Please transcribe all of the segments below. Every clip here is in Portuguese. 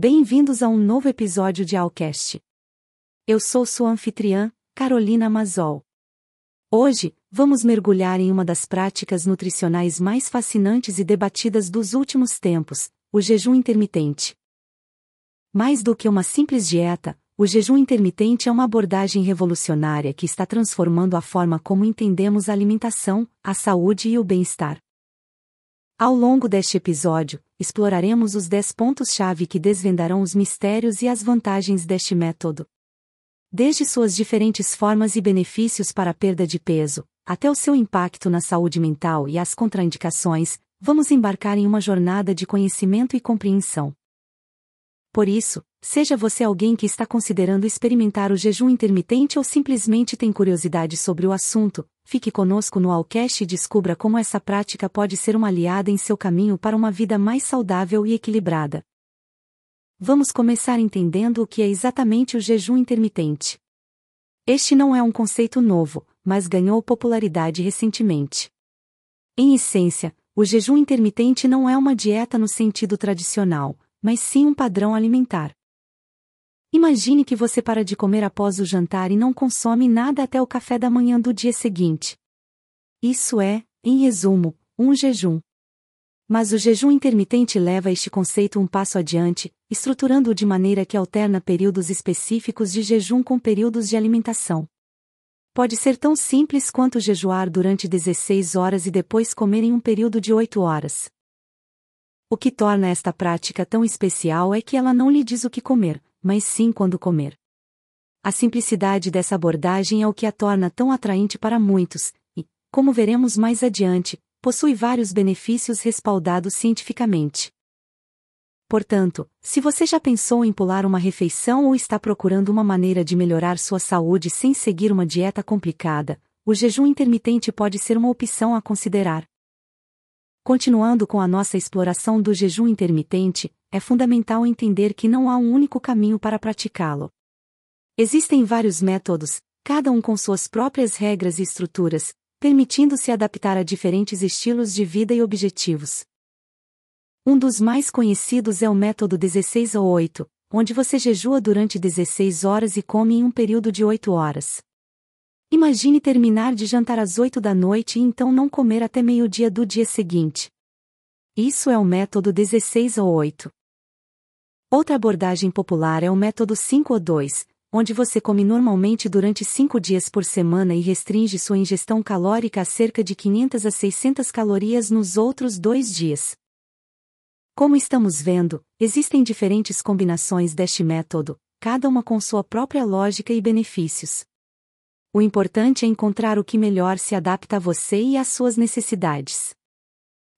Bem-vindos a um novo episódio de Alcast. Eu sou sua anfitriã, Carolina Mazol. Hoje, vamos mergulhar em uma das práticas nutricionais mais fascinantes e debatidas dos últimos tempos, o jejum intermitente. Mais do que uma simples dieta, o jejum intermitente é uma abordagem revolucionária que está transformando a forma como entendemos a alimentação, a saúde e o bem-estar. Ao longo deste episódio, exploraremos os 10 pontos-chave que desvendarão os mistérios e as vantagens deste método. Desde suas diferentes formas e benefícios para a perda de peso, até o seu impacto na saúde mental e as contraindicações, vamos embarcar em uma jornada de conhecimento e compreensão. Por isso, seja você alguém que está considerando experimentar o jejum intermitente ou simplesmente tem curiosidade sobre o assunto, fique conosco no Alcast e descubra como essa prática pode ser uma aliada em seu caminho para uma vida mais saudável e equilibrada. Vamos começar entendendo o que é exatamente o jejum intermitente. Este não é um conceito novo, mas ganhou popularidade recentemente. Em essência, o jejum intermitente não é uma dieta no sentido tradicional, mas sim um padrão alimentar. Imagine que você para de comer após o jantar e não consome nada até o café da manhã do dia seguinte. Isso é, em resumo, um jejum. Mas o jejum intermitente leva este conceito um passo adiante, estruturando-o de maneira que alterna períodos específicos de jejum com períodos de alimentação. Pode ser tão simples quanto jejuar durante 16 horas e depois comer em um período de 8 horas. O que torna esta prática tão especial é que ela não lhe diz o que comer, mas sim quando comer. A simplicidade dessa abordagem é o que a torna tão atraente para muitos, e, como veremos mais adiante, possui vários benefícios respaldados cientificamente. Portanto, se você já pensou em pular uma refeição ou está procurando uma maneira de melhorar sua saúde sem seguir uma dieta complicada, o jejum intermitente pode ser uma opção a considerar. Continuando com a nossa exploração do jejum intermitente, é fundamental entender que não há um único caminho para praticá-lo. Existem vários métodos, cada um com suas próprias regras e estruturas, permitindo-se adaptar a diferentes estilos de vida e objetivos. Um dos mais conhecidos é o método 16 ou 8, onde você jejua durante 16 horas e come em um período de 8 horas. Imagine terminar de jantar às 8 da noite e então não comer até meio-dia do dia seguinte. Isso é o método 16 ou 8. Outra abordagem popular é o método 5 ou 2, onde você come normalmente durante 5 dias por semana e restringe sua ingestão calórica a cerca de 500 a 600 calorias nos outros dois dias. Como estamos vendo, existem diferentes combinações deste método, cada uma com sua própria lógica e benefícios. O importante é encontrar o que melhor se adapta a você e às suas necessidades.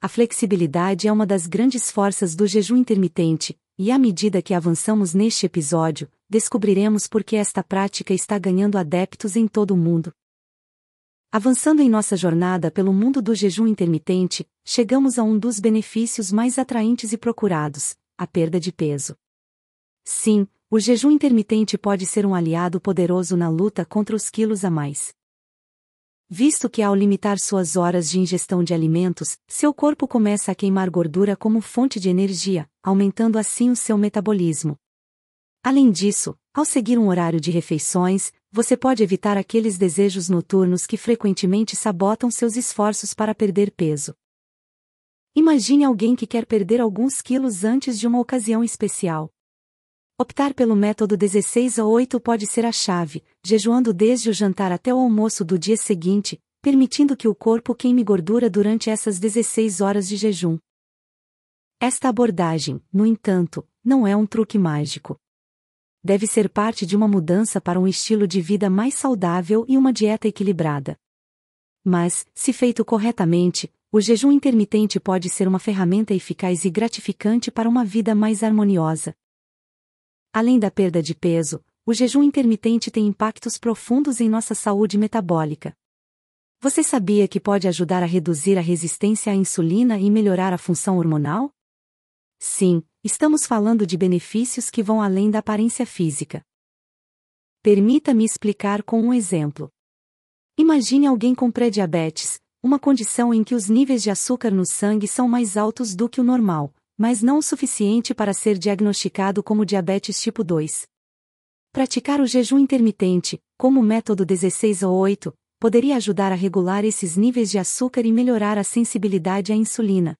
A flexibilidade é uma das grandes forças do jejum intermitente, e à medida que avançamos neste episódio, descobriremos por que esta prática está ganhando adeptos em todo o mundo. Avançando em nossa jornada pelo mundo do jejum intermitente, chegamos a um dos benefícios mais atraentes e procurados: a perda de peso. Sim, o jejum intermitente pode ser um aliado poderoso na luta contra os quilos a mais. Visto que ao limitar suas horas de ingestão de alimentos, seu corpo começa a queimar gordura como fonte de energia, aumentando assim o seu metabolismo. Além disso, ao seguir um horário de refeições, você pode evitar aqueles desejos noturnos que frequentemente sabotam seus esforços para perder peso. Imagine alguém que quer perder alguns quilos antes de uma ocasião especial. Optar pelo método 16 a 8 pode ser a chave, jejuando desde o jantar até o almoço do dia seguinte, permitindo que o corpo queime gordura durante essas 16 horas de jejum. Esta abordagem, no entanto, não é um truque mágico. Deve ser parte de uma mudança para um estilo de vida mais saudável e uma dieta equilibrada. Mas, se feito corretamente, o jejum intermitente pode ser uma ferramenta eficaz e gratificante para uma vida mais harmoniosa. Além da perda de peso, o jejum intermitente tem impactos profundos em nossa saúde metabólica. Você sabia que pode ajudar a reduzir a resistência à insulina e melhorar a função hormonal? Sim, estamos falando de benefícios que vão além da aparência física. Permita-me explicar com um exemplo. Imagine alguém com pré-diabetes, uma condição em que os níveis de açúcar no sangue são mais altos do que o normal, mas não o suficiente para ser diagnosticado como diabetes tipo 2. Praticar o jejum intermitente, como o método 16 ou 8, poderia ajudar a regular esses níveis de açúcar e melhorar a sensibilidade à insulina.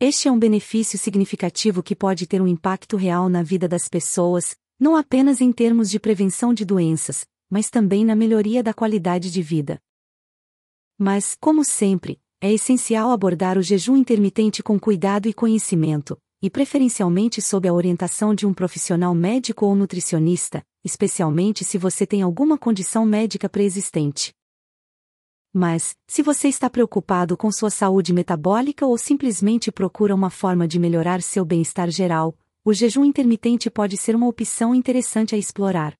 Este é um benefício significativo que pode ter um impacto real na vida das pessoas, não apenas em termos de prevenção de doenças, mas também na melhoria da qualidade de vida. Mas, como sempre, é essencial abordar o jejum intermitente com cuidado e conhecimento, e preferencialmente sob a orientação de um profissional médico ou nutricionista, especialmente se você tem alguma condição médica pré-existente. Mas, se você está preocupado com sua saúde metabólica ou simplesmente procura uma forma de melhorar seu bem-estar geral, o jejum intermitente pode ser uma opção interessante a explorar.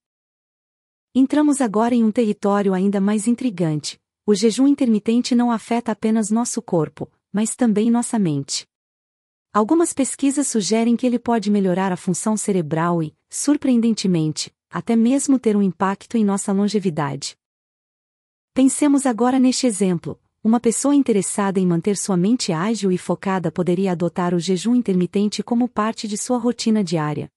Entramos agora em um território ainda mais intrigante. O jejum intermitente não afeta apenas nosso corpo, mas também nossa mente. Algumas pesquisas sugerem que ele pode melhorar a função cerebral e, surpreendentemente, até mesmo ter um impacto em nossa longevidade. Pensemos agora neste exemplo. Uma pessoa interessada em manter sua mente ágil e focada poderia adotar o jejum intermitente como parte de sua rotina diária.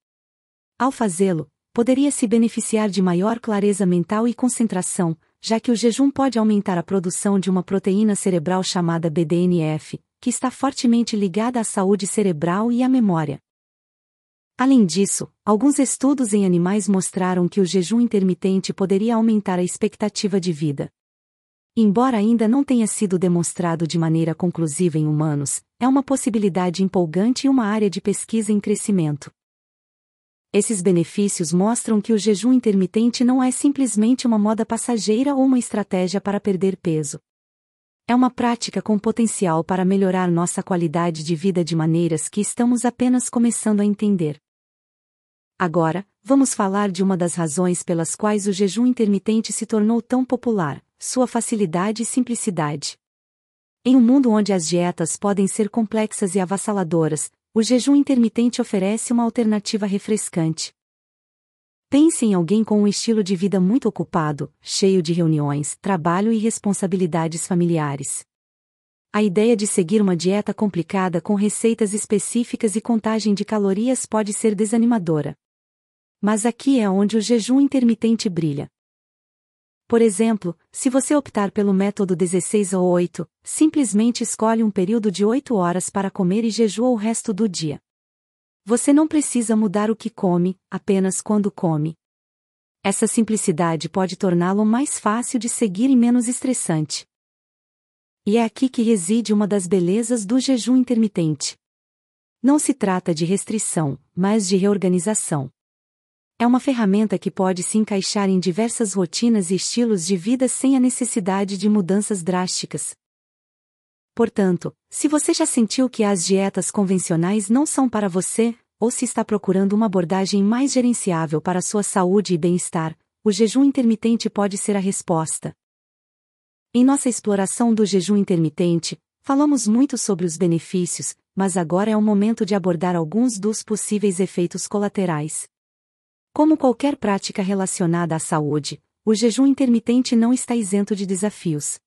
Ao fazê-lo, poderia se beneficiar de maior clareza mental e concentração, já que o jejum pode aumentar a produção de uma proteína cerebral chamada BDNF, que está fortemente ligada à saúde cerebral e à memória. Além disso, alguns estudos em animais mostraram que o jejum intermitente poderia aumentar a expectativa de vida. Embora ainda não tenha sido demonstrado de maneira conclusiva em humanos, é uma possibilidade empolgante e uma área de pesquisa em crescimento. Esses benefícios mostram que o jejum intermitente não é simplesmente uma moda passageira ou uma estratégia para perder peso. É uma prática com potencial para melhorar nossa qualidade de vida de maneiras que estamos apenas começando a entender. Agora, vamos falar de uma das razões pelas quais o jejum intermitente se tornou tão popular: sua facilidade e simplicidade. Em um mundo onde as dietas podem ser complexas e avassaladoras, o jejum intermitente oferece uma alternativa refrescante. Pense em alguém com um estilo de vida muito ocupado, cheio de reuniões, trabalho e responsabilidades familiares. A ideia de seguir uma dieta complicada com receitas específicas e contagem de calorias pode ser desanimadora. Mas aqui é onde o jejum intermitente brilha. Por exemplo, se você optar pelo método 16 ou 8, simplesmente escolhe um período de 8 horas para comer e jejua o resto do dia. Você não precisa mudar o que come, apenas quando come. Essa simplicidade pode torná-lo mais fácil de seguir e menos estressante. E é aqui que reside uma das belezas do jejum intermitente. Não se trata de restrição, mas de reorganização. É uma ferramenta que pode se encaixar em diversas rotinas e estilos de vida sem a necessidade de mudanças drásticas. Portanto, se você já sentiu que as dietas convencionais não são para você, ou se está procurando uma abordagem mais gerenciável para sua saúde e bem-estar, o jejum intermitente pode ser a resposta. Em nossa exploração do jejum intermitente, falamos muito sobre os benefícios, mas agora é o momento de abordar alguns dos possíveis efeitos colaterais. Como qualquer prática relacionada à saúde, o jejum intermitente não está isento de desafios.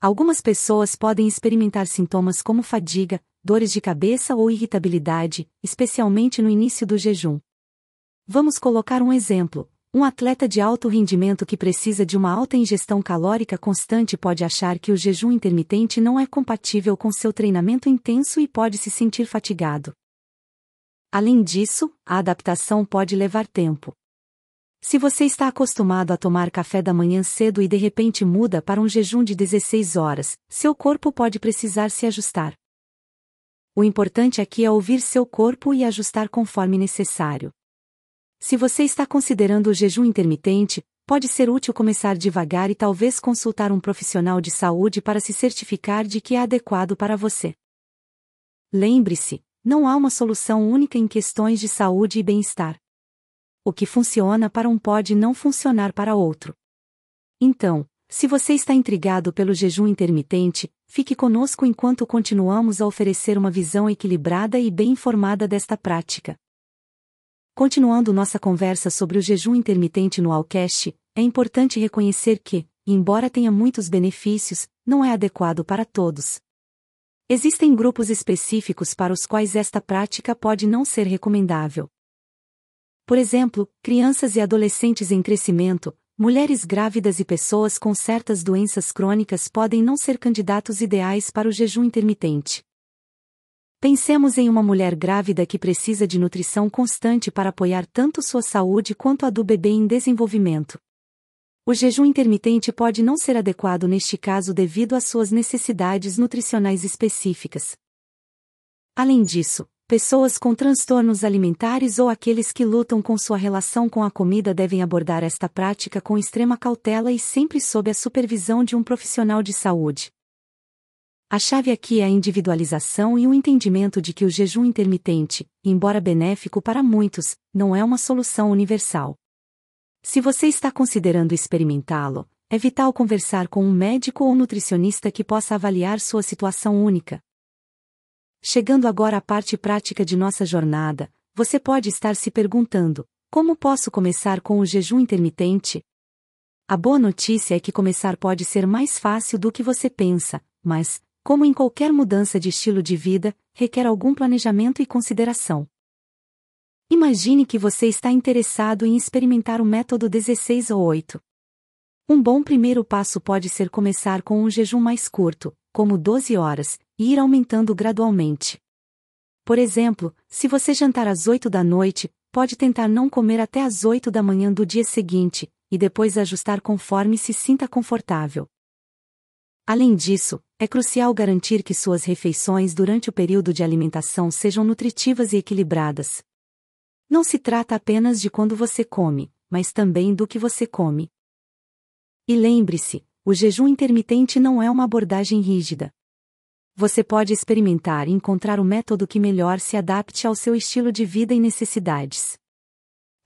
Algumas pessoas podem experimentar sintomas como fadiga, dores de cabeça ou irritabilidade, especialmente no início do jejum. Vamos colocar um exemplo. Um atleta de alto rendimento que precisa de uma alta ingestão calórica constante pode achar que o jejum intermitente não é compatível com seu treinamento intenso e pode se sentir fatigado. Além disso, a adaptação pode levar tempo. Se você está acostumado a tomar café da manhã cedo e de repente muda para um jejum de 16 horas, seu corpo pode precisar se ajustar. O importante aqui é ouvir seu corpo e ajustar conforme necessário. Se você está considerando o jejum intermitente, pode ser útil começar devagar e talvez consultar um profissional de saúde para se certificar de que é adequado para você. Lembre-se, não há uma solução única em questões de saúde e bem-estar. O que funciona para um pode não funcionar para outro. Então, se você está intrigado pelo jejum intermitente, fique conosco enquanto continuamos a oferecer uma visão equilibrada e bem informada desta prática. Continuando nossa conversa sobre o jejum intermitente no Alcast, é importante reconhecer que, embora tenha muitos benefícios, não é adequado para todos. Existem grupos específicos para os quais esta prática pode não ser recomendável. Por exemplo, crianças e adolescentes em crescimento, mulheres grávidas e pessoas com certas doenças crônicas podem não ser candidatos ideais para o jejum intermitente. Pensemos em uma mulher grávida que precisa de nutrição constante para apoiar tanto sua saúde quanto a do bebê em desenvolvimento. O jejum intermitente pode não ser adequado neste caso devido às suas necessidades nutricionais específicas. Além disso, pessoas com transtornos alimentares ou aqueles que lutam com sua relação com a comida devem abordar esta prática com extrema cautela e sempre sob a supervisão de um profissional de saúde. A chave aqui é a individualização e o entendimento de que o jejum intermitente, embora benéfico para muitos, não é uma solução universal. Se você está considerando experimentá-lo, é vital conversar com um médico ou nutricionista que possa avaliar sua situação única. Chegando agora à parte prática de nossa jornada, você pode estar se perguntando: como posso começar com o jejum intermitente? A boa notícia é que começar pode ser mais fácil do que você pensa, mas, como em qualquer mudança de estilo de vida, requer algum planejamento e consideração. Imagine que você está interessado em experimentar o método 16 ou 8. Um bom primeiro passo pode ser começar com um jejum mais curto, como 12 horas, e ir aumentando gradualmente. Por exemplo, se você jantar às 8 da noite, pode tentar não comer até às 8 da manhã do dia seguinte, e depois ajustar conforme se sinta confortável. Além disso, é crucial garantir que suas refeições durante o período de alimentação sejam nutritivas e equilibradas. Não se trata apenas de quando você come, mas também do que você come. E lembre-se, o jejum intermitente não é uma abordagem rígida. Você pode experimentar e encontrar o método que melhor se adapte ao seu estilo de vida e necessidades.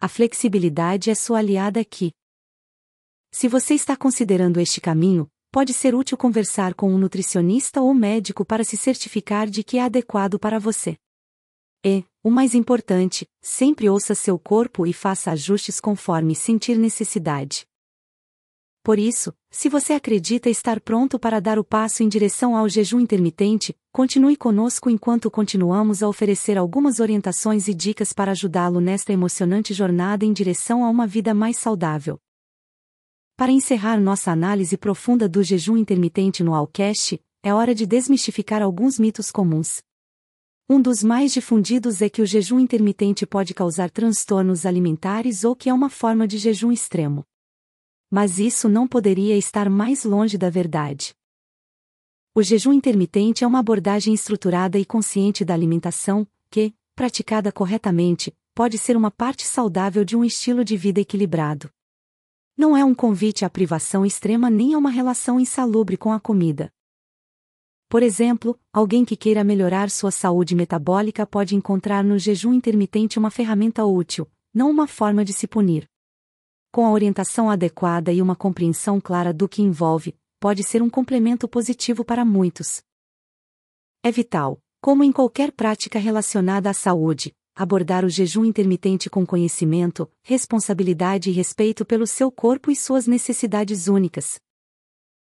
A flexibilidade é sua aliada aqui. Se você está considerando este caminho, pode ser útil conversar com um nutricionista ou médico para se certificar de que é adequado para você. E, o mais importante, sempre ouça seu corpo e faça ajustes conforme sentir necessidade. Por isso, se você acredita estar pronto para dar o passo em direção ao jejum intermitente, continue conosco enquanto continuamos a oferecer algumas orientações e dicas para ajudá-lo nesta emocionante jornada em direção a uma vida mais saudável. Para encerrar nossa análise profunda do jejum intermitente no Alcast, é hora de desmistificar alguns mitos comuns. Um dos mais difundidos é que o jejum intermitente pode causar transtornos alimentares ou que é uma forma de jejum extremo. Mas isso não poderia estar mais longe da verdade. O jejum intermitente é uma abordagem estruturada e consciente da alimentação, que, praticada corretamente, pode ser uma parte saudável de um estilo de vida equilibrado. Não é um convite à privação extrema nem a uma relação insalubre com a comida. Por exemplo, alguém que queira melhorar sua saúde metabólica pode encontrar no jejum intermitente uma ferramenta útil, não uma forma de se punir. Com a orientação adequada e uma compreensão clara do que envolve, pode ser um complemento positivo para muitos. É vital, como em qualquer prática relacionada à saúde, abordar o jejum intermitente com conhecimento, responsabilidade e respeito pelo seu corpo e suas necessidades únicas.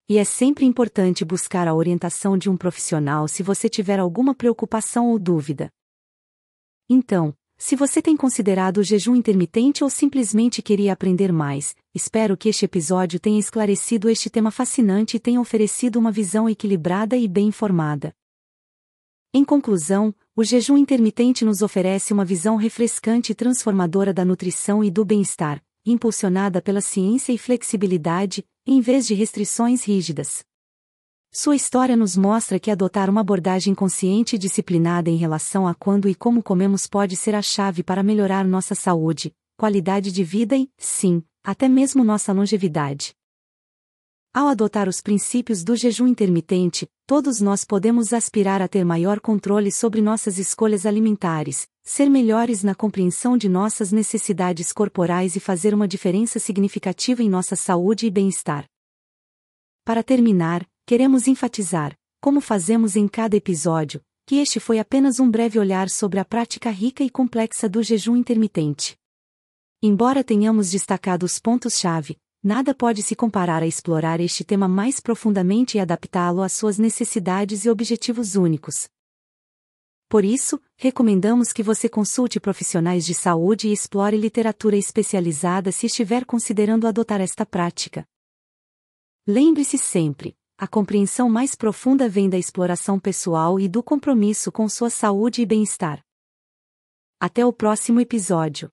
E é sempre importante buscar a orientação de um profissional se você tiver alguma preocupação ou dúvida. Então, se você tem considerado o jejum intermitente ou simplesmente queria aprender mais, espero que este episódio tenha esclarecido este tema fascinante e tenha oferecido uma visão equilibrada e bem informada. Em conclusão, o jejum intermitente nos oferece uma visão refrescante e transformadora da nutrição e do bem-estar, impulsionada pela ciência e flexibilidade, em vez de restrições rígidas. Sua história nos mostra que adotar uma abordagem consciente e disciplinada em relação a quando e como comemos pode ser a chave para melhorar nossa saúde, qualidade de vida e, sim, até mesmo nossa longevidade. Ao adotar os princípios do jejum intermitente, todos nós podemos aspirar a ter maior controle sobre nossas escolhas alimentares, ser melhores na compreensão de nossas necessidades corporais e fazer uma diferença significativa em nossa saúde e bem-estar. Para terminar, queremos enfatizar, como fazemos em cada episódio, que este foi apenas um breve olhar sobre a prática rica e complexa do jejum intermitente. Embora tenhamos destacado os pontos-chave, Nada pode se comparar a explorar este tema mais profundamente e adaptá-lo às suas necessidades e objetivos únicos. Por isso, recomendamos que você consulte profissionais de saúde e explore literatura especializada se estiver considerando adotar esta prática. Lembre-se sempre: a compreensão mais profunda vem da exploração pessoal e do compromisso com sua saúde e bem-estar. Até o próximo episódio.